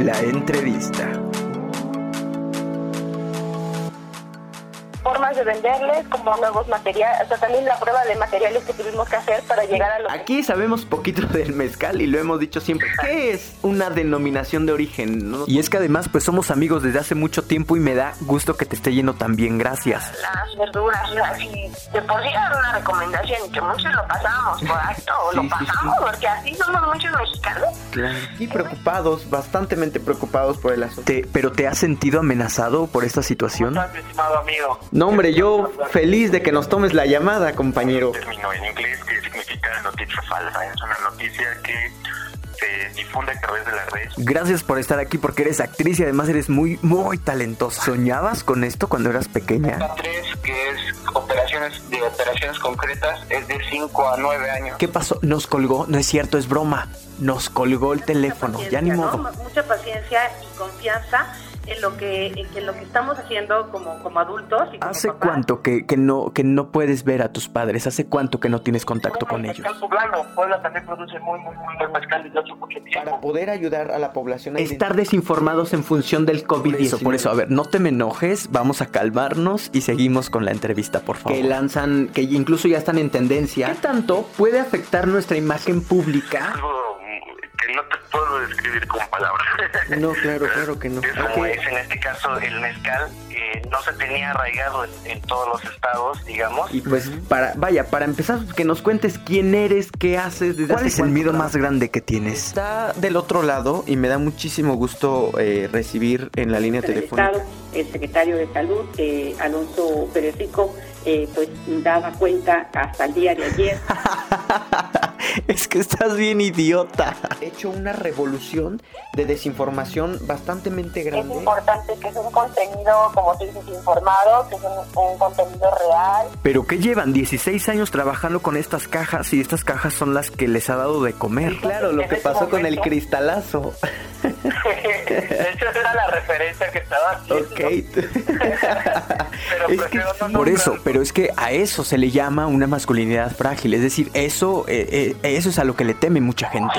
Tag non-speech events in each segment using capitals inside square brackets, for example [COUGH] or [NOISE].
La entrevista. De venderles como nuevos materiales, o sea, también la prueba de materiales que tuvimos que hacer para llegar a lo Aquí sabemos poquito [LAUGHS] del mezcal y lo hemos dicho siempre. ¿Qué es una denominación de origen? Y es que además pues somos amigos desde hace mucho tiempo y me da gusto que te esté yendo tan bien, gracias. Las verduras, así, de por sí era una recomendación que muchos lo pasamos por alto, o lo pasamos, porque así somos muchos mexicanos. Claro. Y preocupados, bastante preocupados por el asunto. ¿Pero te has sentido amenazado por esta situación? ¿Cómo estás, estimado amigo? No, hombre, yo feliz de que nos tomes la llamada, compañero. Término en inglés que significa noticia falsa. Es una noticia que se difunde a través de las redes. Gracias por estar aquí porque eres actriz y además eres muy, muy talentosa. ¿Soñabas con esto cuando eras pequeña? La 3, que es operaciones de operaciones concretas, es de 5 a 9 años. ¿Qué pasó? Nos colgó, no es cierto, es broma. Nos colgó el teléfono, ya ni modo. Mucha paciencia y confianza en lo que, en lo que estamos haciendo como, como adultos. Y como ¿Hace cuánto que, que, no, que no puedes ver a tus padres? ¿Hace cuánto que no tienes contacto con ellos? Poblano. Puebla también produce muy, muy, muy buen mezcal desde hace mucho tiempo. Para poder ayudar a la población a estar desinformados en función del COVID-19. Por eso, a ver, no te me enojes, vamos a calmarnos y seguimos con la entrevista, por favor. Que lanzan, que incluso ya están en tendencia. ¿Qué tanto puede afectar nuestra imagen pública? Que no te puedo describir con palabras. No, claro, [LAUGHS] claro que no. Es como es en este caso el mezcal, que no se tenía arraigado en, todos los estados, digamos. Y pues, para vaya, para empezar, que nos cuentes quién eres, qué haces, desde ¿cuál es el miedo más grande que tienes? Está del otro lado y me da muchísimo gusto eh, recibir en la línea telefónica. el secretario de Salud, eh, Alonso Pérez Rico, eh, pues daba cuenta hasta el día de ayer. [LAUGHS] [LAUGHS] es que estás bien idiota. He hecho una revolución de desinformación bastante grande. Es importante que es un contenido, como tú dices, informado, que es un, contenido real. Pero que llevan 16 años trabajando con estas cajas y estas cajas son las que les ha dado de comer. claro, lo que pasó con el cristalazo. De hecho, esa era la referencia que estaba haciendo. [LAUGHS] Pero es que por eso, pero es que a eso se le llama una masculinidad frágil. Es decir, eso, eh, eh, eso es a lo que le teme mucha gente.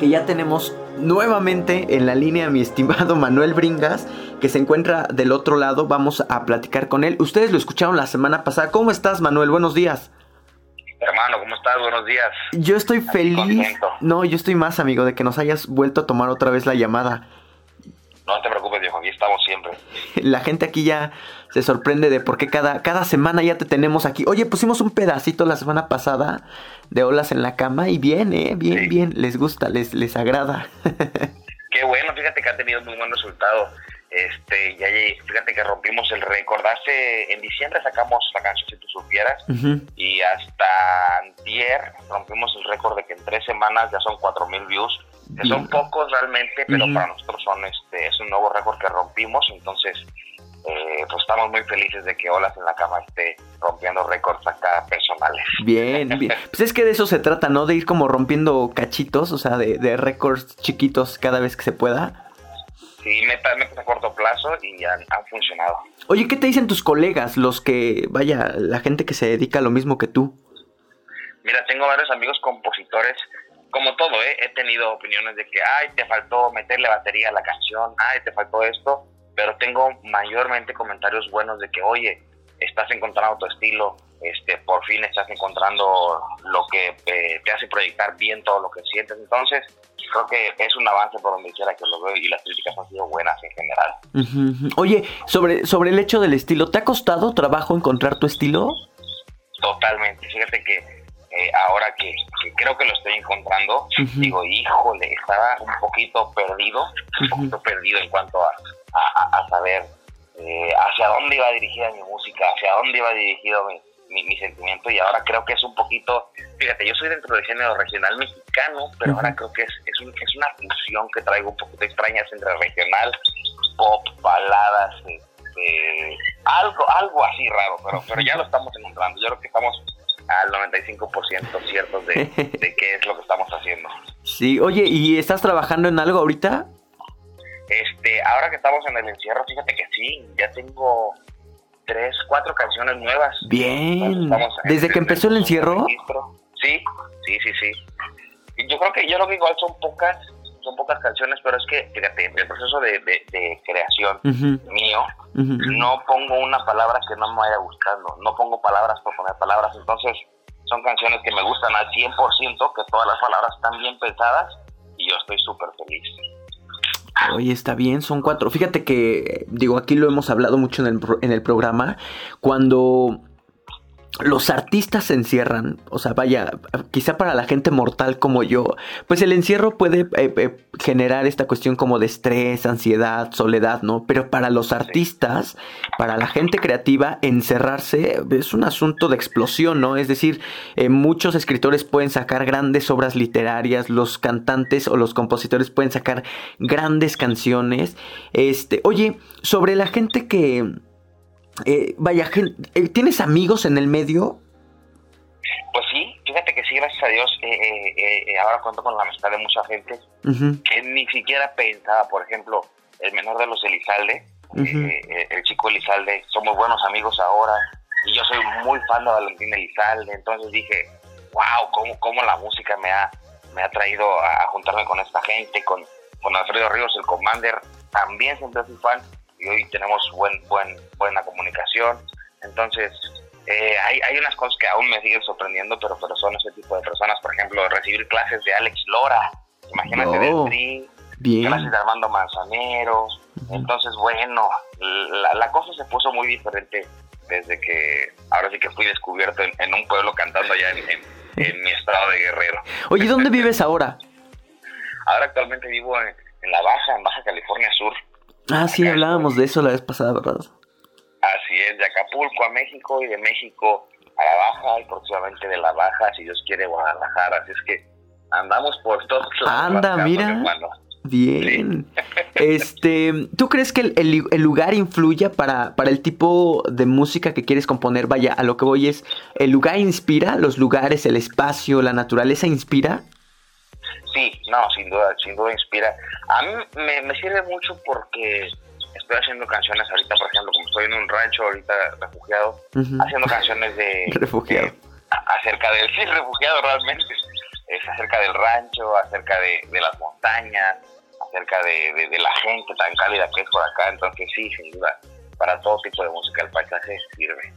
Que ya tenemos nuevamente en la línea mi estimado [LAUGHS] Manuel Bringas, que se encuentra del otro lado. Vamos a platicar con él. Ustedes lo escucharon la semana pasada. ¿Cómo estás, Manuel? Buenos días. Hermano, ¿cómo estás? Buenos días. Yo estoy feliz. No, yo estoy más, amigo, de que nos hayas vuelto a tomar otra vez la llamada. No te preocupes, viejo, aquí estamos siempre. [LAUGHS] La gente aquí ya se sorprende de por qué cada, cada semana ya te tenemos aquí. Oye, pusimos un pedacito la semana pasada de olas en la cama y bien, ¿eh? Bien, bien, les gusta, les, les agrada. [LAUGHS] Qué bueno, fíjate que ha tenido muy buen resultado. Este, ya, fíjate que rompimos el récord. Hace, en diciembre sacamos la canción Si tú supieras y hasta antier rompimos el récord de que en tres semanas ya son cuatro mil views. Que son pocos realmente, pero para nosotros son este, es un nuevo récord que rompimos. Entonces, eh, pues estamos muy felices de que Olas en la Cama esté rompiendo récords acá personales. Bien, [LAUGHS] bien. Pues es que de eso se trata, ¿no? De ir como rompiendo cachitos, o sea, de, récords chiquitos cada vez que se pueda. Sí, metas, a corto plazo y han, han, funcionado. Oye, ¿qué te dicen tus colegas, los que, vaya, la gente que se dedica a lo mismo que tú? Mira, tengo varios amigos compositores, como todo, ¿eh? he tenido opiniones de que, ay, te faltó meterle batería a la canción, ay, te faltó esto pero tengo mayormente comentarios buenos de que, oye, estás encontrando tu estilo, este, por fin estás encontrando lo que eh, te hace proyectar bien todo lo que sientes. Entonces, creo que es un avance por donde quiera que lo veo y las críticas han sido buenas en general. Oye, sobre, sobre el hecho del estilo, ¿te ha costado trabajo encontrar tu estilo? Totalmente. Fíjate que eh, ahora que, creo que lo estoy encontrando, digo, híjole, estaba un poquito perdido, un poquito perdido en cuanto a, a, saber eh, hacia dónde iba dirigida mi música, hacia dónde iba dirigido mi, mi, sentimiento y ahora creo que es un poquito, fíjate, yo soy dentro del género regional mexicano, pero ahora creo que es, es, un, es una fusión que traigo un poquito extraña entre regional, pop, baladas, este, algo, algo así raro, pero, pero ya lo estamos encontrando, yo creo que estamos al 95% ciertos de, [LAUGHS] de qué es lo que estamos haciendo. Sí, oye, ¿y estás trabajando en algo ahorita? Este, ahora que estamos en el encierro, fíjate que sí, ya tengo tres, cuatro canciones nuevas. Bien. ¿Desde que empezó el encierro? Sí, sí, sí, sí. Yo creo que yo creo que igual son pocas, son pocas canciones, pero es que, fíjate, el proceso de, de, creación mío, no pongo una palabra que no me vaya gustando, no pongo palabras por poner palabras, entonces son canciones que me gustan al 100%, que todas las palabras están bien pensadas y yo estoy súper feliz. Oye, está bien, son cuatro. Fíjate que, digo, aquí lo hemos hablado mucho en el, en el programa, cuando los artistas se encierran, o sea, vaya, quizá para la gente mortal como yo, pues el encierro puede eh, eh, generar esta cuestión como de estrés, ansiedad, soledad, ¿no? Pero para los artistas, para la gente creativa, encerrarse es un asunto de explosión, ¿no? Es decir, eh, muchos escritores pueden sacar grandes obras literarias, los cantantes o los compositores pueden sacar grandes canciones. Este, oye, sobre la gente que eh, vaya, eh, ¿tienes amigos en el medio? Pues sí, fíjate que sí, gracias a Dios, eh, ahora cuento con la amistad de mucha gente que ni siquiera pensaba, por ejemplo, el menor de los Elizalde, el chico Elizalde, somos buenos amigos ahora, y yo soy muy fan de Valentín Elizalde, entonces dije, wow, cómo, cómo la música me ha, me ha traído a, juntarme con esta gente, con, con Alfredo Ríos, el Commander, también siempre fui fan, y hoy tenemos buen, buen, buena comunicación. Entonces, eh, hay, hay unas cosas que aún me siguen sorprendiendo, pero, pero son ese tipo de personas. Por ejemplo, recibir clases de Alex Lora, imagínate del Tri, clases de Armando Manzanero. Entonces, bueno, la, la, cosa se puso muy diferente desde que ahora sí que fui descubierto en, un pueblo cantando allá en, en, mi estado de Guerrero. Oye, ¿dónde [LAUGHS] vives ahora? Ahora actualmente vivo en, en La Baja, en Baja California Sur. Ah, sí, hablábamos de eso la vez pasada, ¿verdad? Así es, de Acapulco a México y de México a la Baja y próximamente de la Baja, si Dios quiere, Guadalajara. Así es que andamos por todos lados. Anda, mira. Bien. [LAUGHS] Este, ¿tú crees que el, el, lugar influya para, para el tipo de música que quieres componer? Vaya, a lo que voy es, ¿el lugar inspira? ¿Los lugares, el espacio, la naturaleza inspira? Sí, no, sin duda, sin duda inspira. A mí me, sirve mucho porque estoy haciendo canciones ahorita, por ejemplo, como estoy en un rancho ahorita refugiado, haciendo canciones de... [LAUGHS] refugiado. acerca del... [LAUGHS] Sí, refugiado realmente. Es acerca del rancho, acerca de, las montañas, acerca de, la gente tan cálida que es por acá. Entonces sí, sin duda, para todo tipo de música el paisaje sirve.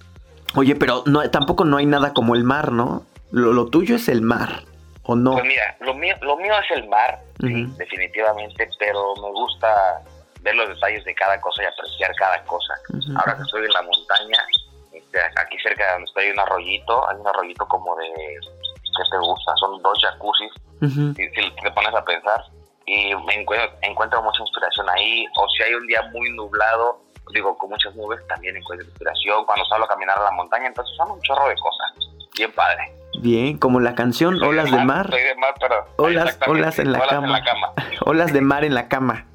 Oye, pero no, tampoco no hay nada como el mar, ¿no? lo tuyo es el mar. ¿O no? Pues mira, lo mío, lo mío es el mar, definitivamente, pero me gusta ver los detalles de cada cosa y apreciar cada cosa. Ahora que estoy en la montaña, este, aquí cerca de donde estoy hay un arroyito, hay un arroyito como de, ¿qué te gusta? Son dos jacuzzis, si, te pones a pensar, y me encuentro, encuentro mucha inspiración ahí, o si hay un día muy nublado, digo, con muchas nubes, también encuentro inspiración, cuando salgo a caminar a la montaña, entonces son un chorro de cosas, bien padre. Bien, como la canción Olas de, mar. de mar, pero olas, olas, en la, cama. [LAUGHS] olas de mar en la cama.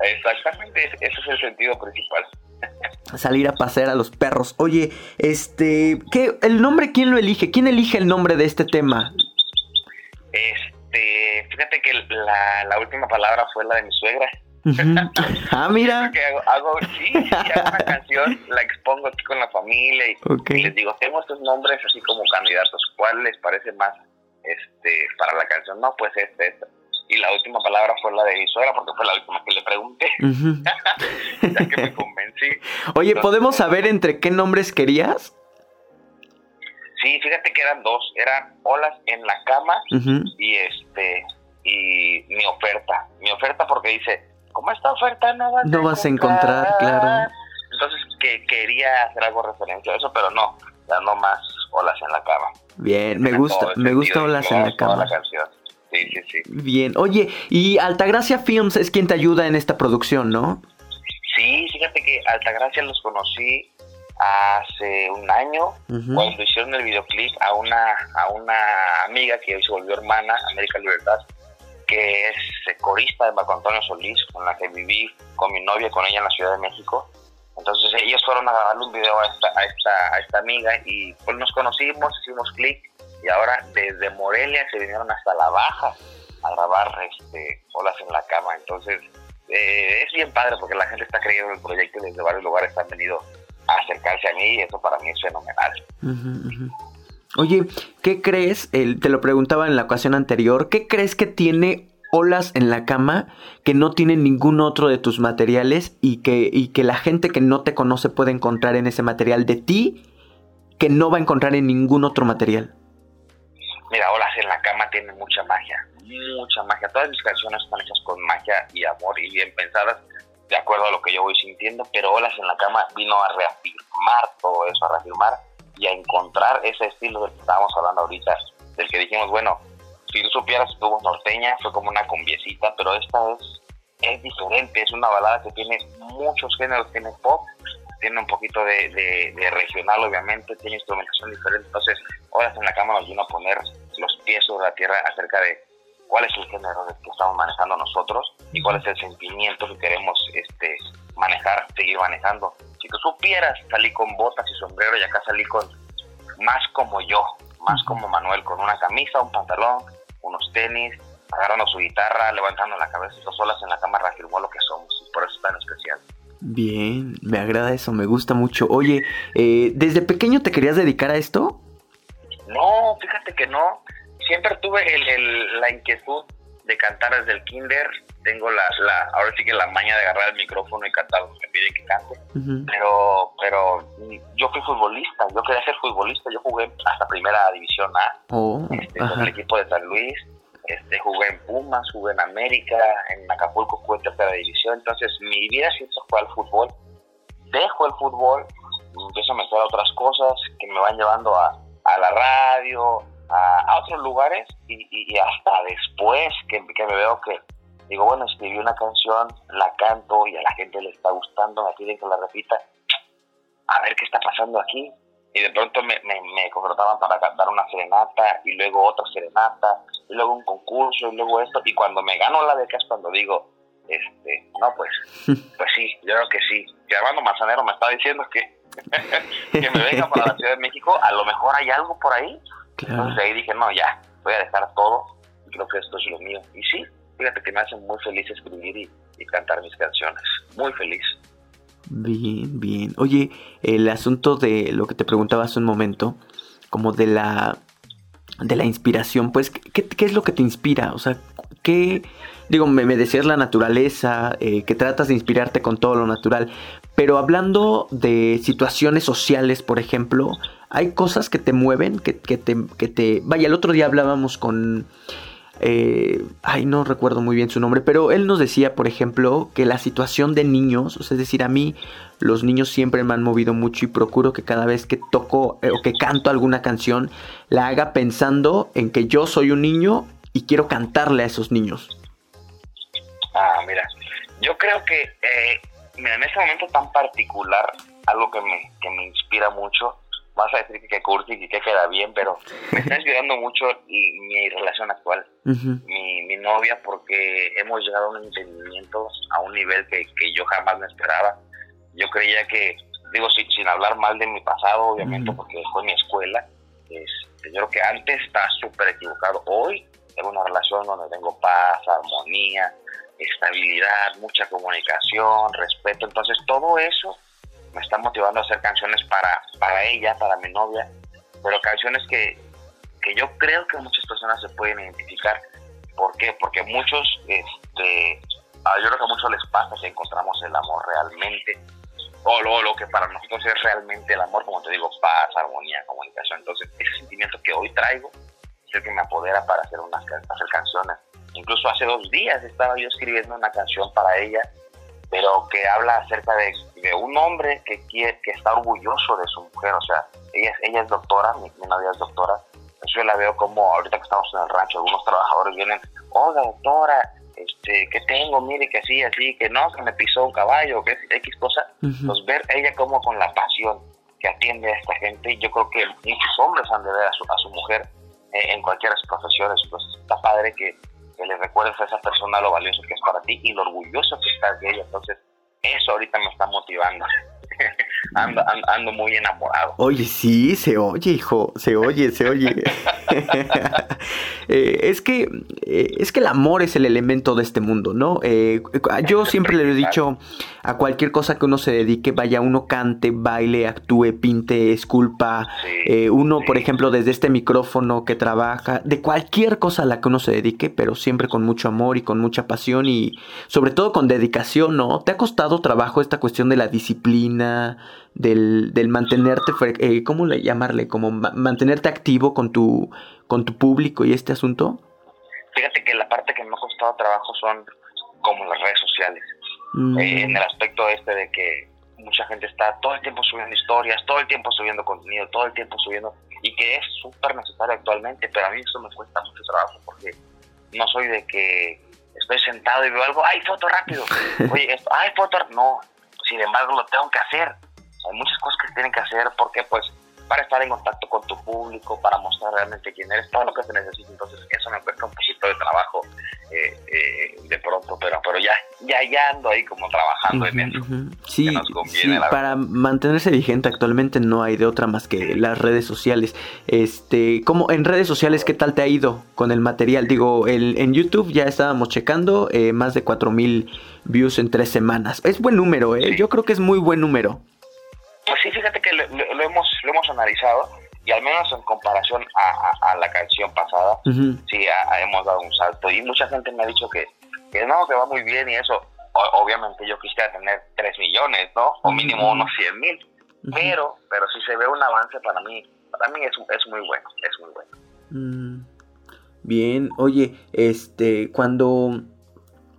Exactamente, ese es el sentido principal. [LAUGHS] Salir a pasear a los perros. Oye, este, ¿qué, ¿el nombre quién lo elige? ¿Quién elige el nombre de este tema? Este, fíjate que la, la última palabra fue la de mi suegra. [LAUGHS] Ah, mira. hago, sí, hago una canción, la expongo aquí con la familia y, les digo, tengo estos nombres así como candidatos, ¿cuál les parece más este para la canción? No, pues este, este. Y la última palabra fue la de mi suegra, porque fue la última que le pregunté. [LAUGHS] ya que me convencí. Oye, ¿podemos saber entre qué nombres querías? Sí, fíjate que eran dos, eran olas en la cama y este y mi oferta. Mi oferta porque dice, como esta oferta no vas, no a, vas a encontrar, claro. Entonces que quería hacer algo referencia a eso, pero no, ya no más, Olas en la cama. Bien, me gusta, me gusta Olas en la cama. Sí, sí, sí. Bien, oye, y Altagracia Films es quien te ayuda en esta producción, ¿no? Sí, fíjate que Altagracia los conocí hace un año cuando hicieron el videoclip a una a una amiga que hoy se volvió hermana, América Libertad, que es corista de Marco Antonio Solís, con la que viví con mi novia, con ella en la Ciudad de México. Entonces ellos fueron a grabarle un video a esta, a esta, a esta amiga y pues nos conocimos, hicimos clic y ahora desde Morelia se vinieron hasta La Baja a grabar este, Olas en la Cama. Entonces eh, es bien padre porque la gente está creyendo en el proyecto y desde varios lugares han venido a acercarse a mí y eso para mí es fenomenal. Oye, ¿qué crees? te lo preguntaba en la ocasión anterior, ¿qué crees que tiene olas en la cama que no tiene ningún otro de tus materiales y que, y que la gente que no te conoce puede encontrar en ese material de ti que no va a encontrar en ningún otro material? Mira, Olas en la cama tiene mucha magia, mucha magia. Todas mis canciones están hechas con magia y amor y bien pensadas, de acuerdo a lo que yo voy sintiendo, pero Olas en la cama vino a reafirmar todo eso, a reafirmar y a encontrar ese estilo del que estábamos hablando ahorita, del que dijimos, bueno, si tú supieras tuvo norteña, fue como una combiecita, pero esta es, es diferente, es una balada que tiene muchos géneros, tiene pop, tiene un poquito de, regional obviamente, tiene instrumentación diferente, entonces horas en la cama nos vino a poner los pies sobre la tierra acerca de cuál es el género que estamos manejando nosotros y cuál es el sentimiento que queremos este manejar, seguir manejando. Si tú supieras, salí con botas y sombrero y acá salí con más como yo, más como Manuel, con una camisa, un pantalón, unos tenis, agarrando su guitarra, levantando la cabeza y solas en la cama reafirmó lo que somos y por eso es tan especial. Bien, me agrada eso, me gusta mucho. Oye, eh, ¿desde pequeño te querías dedicar a esto? No, fíjate que no. Siempre tuve la inquietud de cantar desde el kinder. Tengo la, ahora sí que la maña de agarrar el micrófono y cantar me piden que cante. Pero, pero yo fui futbolista, yo quería ser futbolista. Yo jugué hasta primera división A, oh, este, con el equipo de San Luis. Este, jugué en Pumas, jugué en América, en Acapulco jugué en tercera división. Entonces mi vida siempre fue al fútbol. Dejo el fútbol, empiezo a meter a otras cosas que me van llevando a, a la radio, a, otros lugares y, hasta después que, me veo que digo, bueno, escribí una canción, la canto y a la gente le está gustando, me piden que la repita, a ver qué está pasando aquí. Y de pronto me, me, contrataban para cantar una serenata y luego otra serenata y luego un concurso y luego esto. Y cuando me gano la beca es cuando digo, este, no, pues, [LAUGHS] pues sí, yo creo que sí. Que Armando Manzanero me está diciendo que, [LAUGHS] que me venga para la Ciudad de México, a lo mejor hay algo por ahí entonces ahí dije, no, ya, voy a dejar todo y creo que esto es lo mío. Y sí, fíjate que me hace muy feliz escribir y, cantar mis canciones. Muy feliz. Bien, bien. Oye, el asunto de lo que te preguntaba hace un momento, como de la de la inspiración, pues, ¿qué, es lo que te inspira? O sea, ¿qué, digo, me, me decías la naturaleza, eh, que tratas de inspirarte con todo lo natural, pero hablando de situaciones sociales, por ejemplo, hay cosas que te mueven, que, te, que te... Vaya, el otro día hablábamos con... Eh, ay, no recuerdo muy bien su nombre, pero él nos decía, por ejemplo, que la situación de niños, o sea, es decir, a mí los niños siempre me han movido mucho y procuro que cada vez que toco eh, o que canto alguna canción, la haga pensando en que yo soy un niño y quiero cantarle a esos niños. Ah, mira, yo creo que eh, en ese momento tan particular, algo que me, que me inspira mucho, vas a decir que cursi y que queda bien, pero me está inspirando mucho mi relación actual, mi, mi, novia, porque hemos llegado a un entendimiento a un nivel que, que yo jamás me esperaba. Yo creía que, digo, sin, sin hablar mal de mi pasado, obviamente, porque fue mi escuela, este, yo creo que antes estaba súper equivocado. Hoy tengo una relación donde tengo paz, armonía, estabilidad, mucha comunicación, respeto. Entonces, todo eso me está motivando a hacer canciones para, para ella, para mi novia, pero canciones que, que yo creo que muchas personas se pueden identificar. ¿Por qué? Porque muchos, este, yo creo que a muchos les pasa que encontramos el amor realmente, o lo, lo que para nosotros es realmente el amor, como te digo, paz, armonía, comunicación. Entonces, ese sentimiento que hoy traigo es el que me apodera para hacer, unas, hacer canciones. Incluso hace dos días estaba yo escribiendo una canción para ella pero que habla acerca de, de un hombre que quiere, que está orgulloso de su mujer, o sea, ella, ella es doctora, mi, novia es doctora, yo la veo como ahorita que estamos en el rancho, algunos trabajadores vienen, oiga doctora, este, ¿qué tengo? Mire que así, así, que no, que me pisó un caballo, que X cosa, pues ver ella como con la pasión que atiende a esta gente, yo creo que muchos hombres han de ver a su, a su mujer eh, en cualquiera de profesiones, pues está padre que, que le recuerdes a esa persona lo valioso que es para ti y lo orgulloso que estás de ella, entonces eso ahorita me está motivando. [LAUGHS] ando, ando, muy enamorado. Oye, sí, se oye, hijo, se oye, se oye. [LAUGHS] [LAUGHS] Eh, es que eh, es que el amor es el elemento de este mundo, ¿no? Eh, yo siempre le he dicho a cualquier cosa que uno se dedique, vaya, uno cante, baile, actúe, pinte, esculpa, uno, por ejemplo, desde este micrófono que trabaja, de cualquier cosa a la que uno se dedique, pero siempre con mucho amor y con mucha pasión y sobre todo con dedicación, ¿no? ¿Te ha costado trabajo esta cuestión de la disciplina? Del, del mantenerte, eh, ¿cómo le llamarle? Como mantenerte activo con tu, con tu público y este asunto? Fíjate que la parte que me ha costado trabajo son como las redes sociales. Mm. Eh, en el aspecto este de que mucha gente está todo el tiempo subiendo historias, todo el tiempo subiendo contenido, todo el tiempo subiendo, y que es súper necesario actualmente, pero a mí eso me cuesta mucho trabajo porque no soy de que estoy sentado y veo algo, ay, foto rápido, [LAUGHS] oye, esto, ay, foto, no, sin embargo lo tengo que hacer, hay muchas cosas que se tienen que hacer porque pues para estar en contacto con tu público, para mostrar realmente quién eres, todo lo que se necesita. Entonces, eso me cuesta un poquito de trabajo eh, eh, de pronto, pero, pero ya, ya, ya ando ahí como trabajando en eso. Sí, sí para mantenerse vigente actualmente no hay de otra más que las redes sociales. Este, como en redes sociales, ¿qué tal te ha ido con el material? Digo, el, en YouTube ya estábamos checando eh, más de 4000 views en tres semanas. Es buen número, ¿eh? Yo creo que es muy buen número. Pues sí, fíjate que lo, hemos, lo hemos analizado y al menos en comparación a, la canción pasada, sí hemos dado un salto y mucha gente me ha dicho que, que no, que va muy bien y eso. obviamente yo quisiera tener 3 millones, ¿no? O mínimo unos 100 mil. Pero, pero si se ve un avance para mí, para mí es, es muy bueno, es muy bueno. Mm. Bien, oye, este, cuando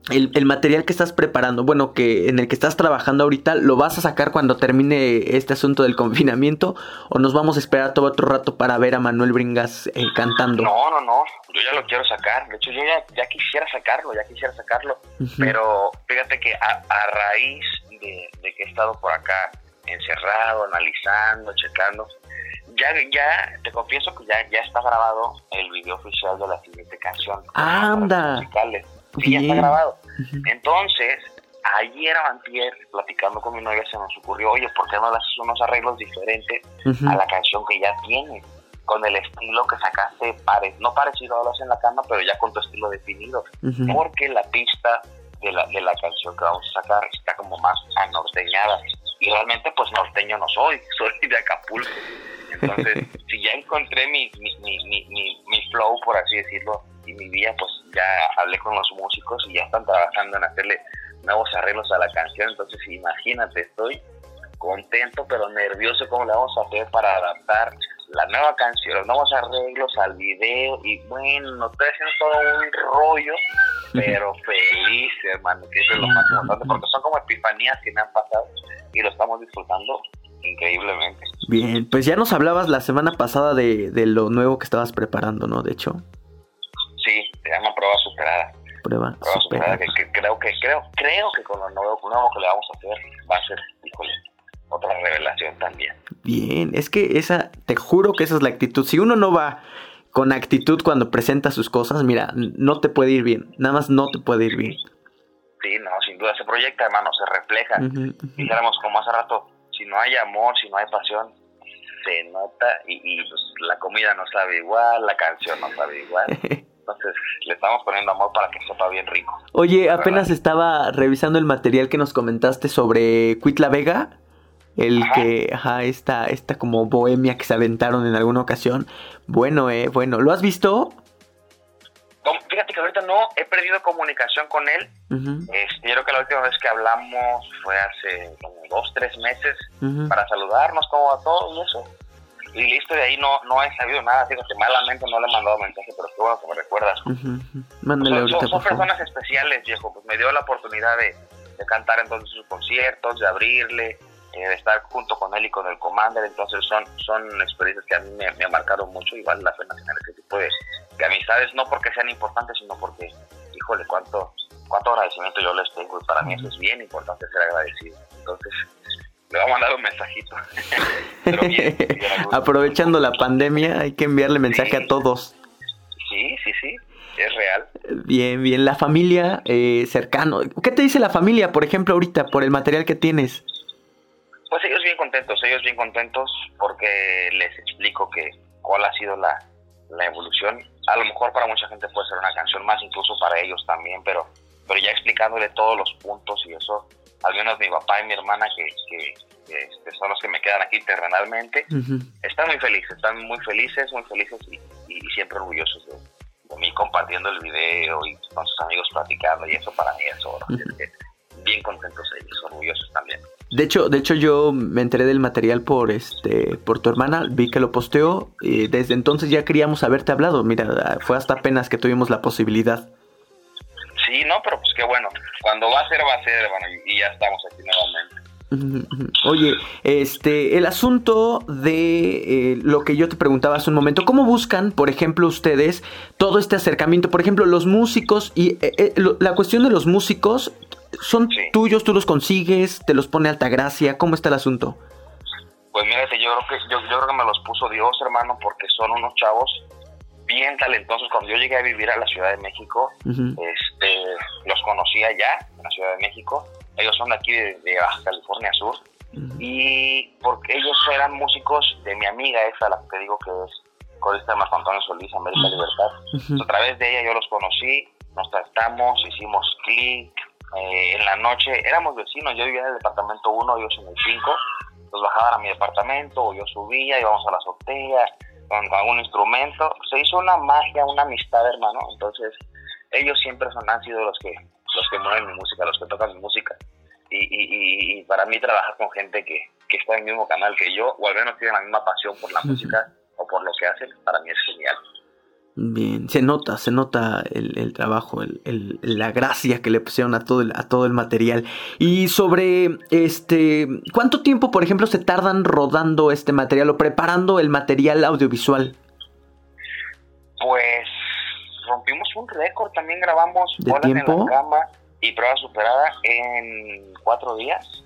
el, material que estás preparando, bueno, que en el que estás trabajando ahorita, ¿lo vas a sacar cuando termine este asunto del confinamiento? ¿O nos vamos a esperar todo otro rato para ver a Manuel Bringas eh, cantando? No, no, no, yo ya lo quiero sacar. De hecho, yo ya, quisiera sacarlo, ya quisiera sacarlo. Pero fíjate que a, raíz de, que he estado por acá encerrado, analizando, checando, ya, ya te confieso que ya, ya está grabado el video oficial de la siguiente canción. ¡Anda! Musicales ya está grabado. Entonces, ayer o antier, platicando con mi novia, se nos ocurrió, oye, ¿por qué no le haces unos arreglos diferentes a la canción que ya tienes? Con el estilo que sacaste, pare, no parecido a lo en la cama, pero ya con tu estilo definido. Porque la pista de la, de la canción que vamos a sacar está como más anorteñada. Y realmente, pues norteño no soy, [LAUGHS] soy de Acapulco. Entonces, [LAUGHS] si ya encontré mi, mi, mi, mi, mi flow, por así decirlo, y mi vida, pues ya hablé con los músicos y ya están trabajando en hacerle nuevos arreglos a la canción. Entonces, imagínate, estoy contento pero nervioso cómo le vamos a hacer para adaptar la nueva canción, los nuevos arreglos al video y bueno, no estoy haciendo todo un rollo, pero feliz, hermano, que eso es lo más importante, porque son como epifanías que me han pasado y lo estamos disfrutando increíblemente. Bien, pues ya nos hablabas la semana pasada de, de lo nuevo que estabas preparando, ¿no? De hecho. Prueba. Prueba, superada. que, creo que creo creo que con lo nuevo, nuevo que le vamos a hacer va a ser, híjole, otra revelación también. Bien, es que esa, te juro que esa es la actitud. Si uno no va con actitud cuando presenta sus cosas, mira, no te puede ir bien. Nada más no te puede ir bien. Sí, no, sin duda se proyecta, hermano, se refleja. Dijéramos como hace rato, si no hay amor, si no hay pasión, se nota y, y pues, la comida no sabe igual, la canción no sabe igual. [LAUGHS] Entonces le estamos poniendo amor para que sepa bien rico. Oye, apenas estaba revisando el material que nos comentaste sobre Cuitla Vega. El que, ajá, esta, esta como bohemia que se aventaron en alguna ocasión. Bueno, eh, bueno, ¿lo has visto? fíjate que ahorita no, he perdido comunicación con él. este, yo creo que la última vez que hablamos fue hace como dos, tres meses para saludarnos, cómo va todo y eso y listo, de ahí no, no he sabido nada, fíjate, malamente no le he mandado mensaje, pero qué bueno que me recuerdas. Mándale son, son, personas especiales, viejo, pues me dio la oportunidad de, de cantar entonces sus conciertos, de abrirle, eh, de estar junto con él y con el Commander, entonces son, son experiencias que a mí me, me han marcado mucho y vale la pena tener ese tipo de, amistades, no porque sean importantes, sino porque, híjole, cuánto, cuánto agradecimiento yo les tengo y para mí eso es bien importante ser agradecido. Entonces, le vamos a mandar un mensajito. [LAUGHS] Aprovechando la pandemia, hay que enviarle mensaje a todos. Sí, sí, sí, es real. Bien, bien. La familia eh, cercano. ¿Qué te dice la familia, por ejemplo, ahorita, por el material que tienes? Pues ellos bien contentos, ellos bien contentos porque les explico que cuál ha sido la, la evolución. A lo mejor para mucha gente puede ser una canción más, incluso para ellos también, pero, pero ya explicándole todos los puntos y eso, al menos mi papá y mi hermana, que, que, este, son los que me quedan aquí terrenalmente, están muy felices, están muy felices, muy felices y, siempre orgullosos de, mí compartiendo el video y con sus amigos platicando y eso para mí es oro. bien contentos ellos, orgullosos también. De hecho, de hecho yo me enteré del material por este por tu hermana, vi que lo posteó y desde entonces ya queríamos haberte hablado. Mira, fue hasta apenas que tuvimos la posibilidad. Sí, no, pero pues qué bueno. Cuando va a ser va a ser, bueno, y ya estamos aquí nuevamente. [LAUGHS] Oye, este, el asunto de eh, lo que yo te preguntaba hace un momento, ¿cómo buscan, por ejemplo, ustedes todo este acercamiento? Por ejemplo, los músicos y eh, eh, la cuestión de los músicos, ¿Son tuyos? ¿Tú los consigues? ¿Te los pone Altagracia? ¿Cómo está el asunto? Pues mira, yo creo que yo, creo que me los puso Dios, hermano, porque son unos chavos bien talentosos. Cuando yo llegué a vivir a la Ciudad de México, este, los conocía ya en la Ciudad de México. Ellos son de aquí de, Baja California Sur. Y porque ellos eran músicos de mi amiga esa, la que digo que es corista de Marco Antonio Solís, América Libertad. A través de ella yo los conocí, nos tratamos, hicimos clic, eh, en la noche, éramos vecinos, yo vivía en el departamento 1, ellos en el 5, nos bajaban a mi departamento, o yo subía, íbamos a la azotea, con, algún instrumento, se hizo una magia, una amistad, hermano, entonces ellos siempre son, han sido los que, los que mueven mi música, los que tocan mi música, y, y, y para mí trabajar con gente que, que está en el mismo canal que yo, o al menos tiene la misma pasión por la música o por lo que hacen, para mí es genial. Bien, se nota, se nota el, trabajo, el, la gracia que le pusieron a todo, el, a todo el material. Y sobre este, ¿cuánto tiempo, por ejemplo, se tardan rodando este material o preparando el material audiovisual? Pues rompimos un récord, también grabamos ¿De tiempo? en la cama y prueba superada en cuatro días.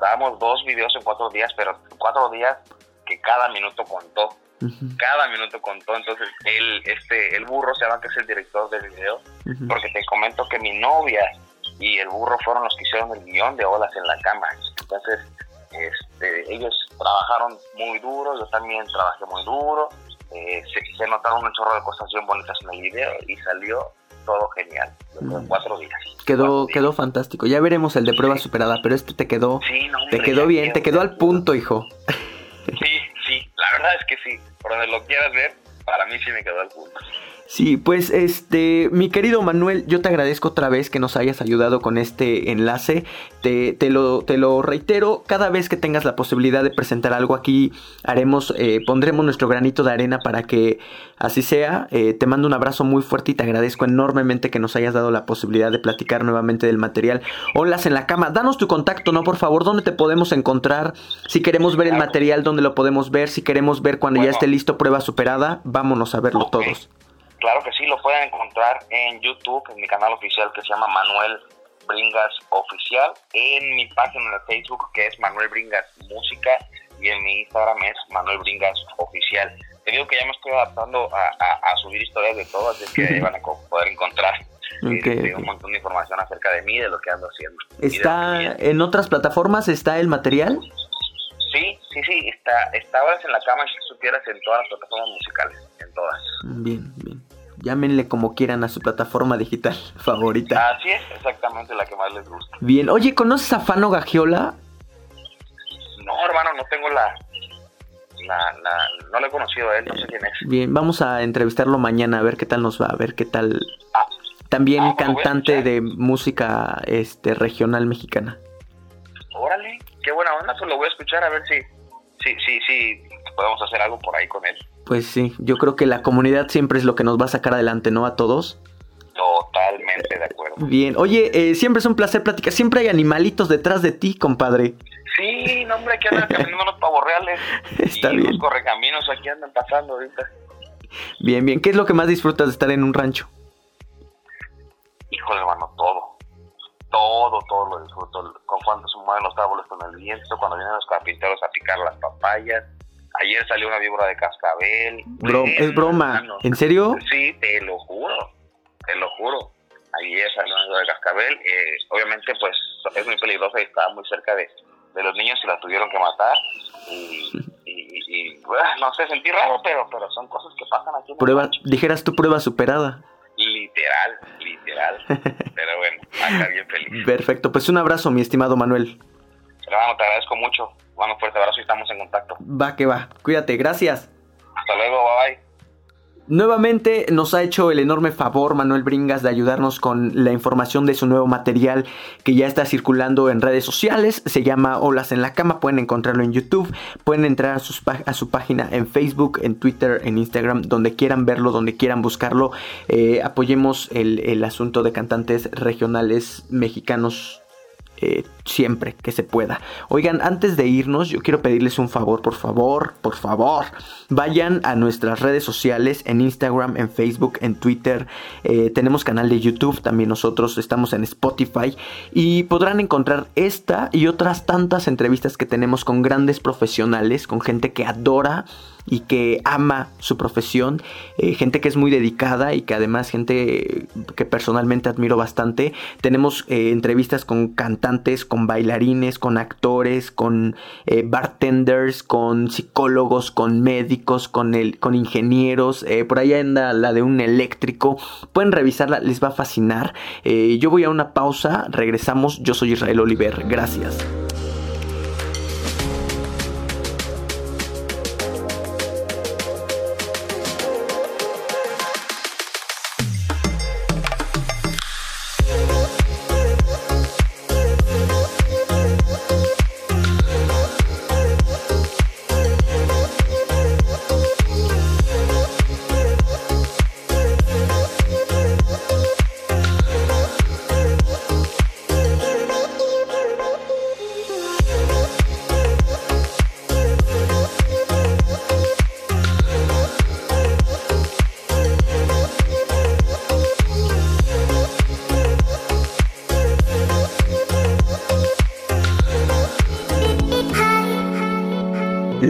Grabamos dos videos en cuatro días, pero cuatro días que cada minuto contó cada minuto contó. Entonces, él, este, el burro se llama que es el director del video, porque te comento que mi novia y el burro fueron los que hicieron el guion de Olas en la cama. Entonces, este, ellos trabajaron muy duro, yo también trabajé muy duro. Eh, se, notaron un chorro de cosas bien bonitas en el video y salió todo genial. Cuatro días. Quedó, quedó fantástico. Ya veremos el de prueba superada, pero este te quedó, te quedó bien, te quedó al punto, hijo. Sí, [LAUGHS] verdad es que sí. Por donde lo quieras ver, para mí sí me quedó el punto. Sí, pues este, mi querido Manuel, yo te agradezco otra vez que nos hayas ayudado con este enlace. Te, te, lo, te lo reitero, cada vez que tengas la posibilidad de presentar algo aquí, haremos, eh, pondremos nuestro granito de arena para que así sea. Eh, te mando un abrazo muy fuerte y te agradezco enormemente que nos hayas dado la posibilidad de platicar nuevamente del material. Olas en la cama, danos tu contacto, ¿no? Por favor, ¿dónde te podemos encontrar? Si queremos ver el material, ¿dónde lo podemos ver? Si queremos ver cuando ya esté listo, prueba superada, vámonos a verlo todos. Claro que sí, lo pueden encontrar en YouTube, en mi canal oficial que se llama Manuel Bringas Oficial, en mi página de Facebook que es Manuel Bringas Música y en mi Instagram es Manuel Bringas Oficial. Te digo que ya me estoy adaptando a, subir historias de todo, así que van a poder encontrar este, un montón de información acerca de mí, de lo que ando haciendo. ¿Está en otras plataformas? ¿Está el material? Sí, sí, sí, está, está ahora en la cama, si supieras, en todas las plataformas musicales, en todas. Bien, bien llámenle como quieran a su plataforma digital [LAUGHS] favorita. Así es, exactamente la que más les gusta. Bien, oye, ¿conoces a Fano Gagiola? No, hermano, no tengo la, no lo he conocido a él, no sé quién es. Bien, vamos a entrevistarlo mañana a ver qué tal nos va, a ver qué tal. Ah. También ah, cantante de música este regional mexicana. Órale, qué buena onda, pues lo voy a escuchar a ver si, si, si, si podemos hacer algo por ahí con él. Pues sí, yo creo que la comunidad siempre es lo que nos va a sacar adelante, ¿no? A todos. Total Totalmente de acuerdo. Bien, oye, eh, siempre es un placer platicar. Siempre hay animalitos detrás de ti, compadre. Sí, no, hombre, aquí andan caminando los pavos reales. [LAUGHS] Está y bien. Los correcaminos aquí andan pasando ahorita. Bien, bien. ¿Qué es lo que más disfrutas de estar en un rancho? Híjole, hermano, todo. Todo, todo lo disfruto. Con cuando se mueven los árboles con el viento, cuando vienen los carpinteros a picar las papayas. Ayer salió una víbora de cascabel. Bro, es broma. ¿En serio? Sí, te lo juro, te lo juro. Ayer salió una víbora de cascabel. eh, obviamente, pues es muy peligrosa y estaba muy cerca de, de los niños y la tuvieron que matar. Y, y, y, bueno, no sé, sentí raro, pero, pero son cosas que pasan aquí. en Prueba, dijeras tu prueba superada. Literal, literal. [LAUGHS] Pero bueno, acá bien feliz. Perfecto, pues un abrazo, mi estimado Manuel. Hermano, te agradezco mucho. Bueno, fuerte abrazo y estamos en contacto. Va que va. Cuídate, gracias. Hasta luego, bye bye. Nuevamente nos ha hecho el enorme favor Manuel Bringas de ayudarnos con la información de su nuevo material que ya está circulando en redes sociales. Se llama Olas en la Cama. Pueden encontrarlo en YouTube. Pueden entrar a, sus pá- a su página en Facebook, en Twitter, en Instagram, donde quieran verlo, donde quieran buscarlo. Eh, apoyemos el, el asunto de cantantes regionales mexicanos eh, siempre que se pueda. Oigan, antes de irnos, yo quiero pedirles un favor, por favor, por favor. Vayan a nuestras redes sociales, en Instagram, en Facebook, en Twitter. Eh, tenemos canal de YouTube, también nosotros estamos en Spotify. Y podrán encontrar esta y otras tantas entrevistas que tenemos con grandes profesionales, con gente que adora y que ama su profesión, eh, gente que es muy dedicada y que además gente que personalmente admiro bastante. Tenemos eh, entrevistas con cantantes, con bailarines, con actores, con eh, bartenders, con psicólogos, con médicos, con, el, con ingenieros. por ahí anda la de un eléctrico. Pueden revisarla, les va a fascinar. Yo voy a una pausa, regresamos. Yo soy Israel Oliver, gracias.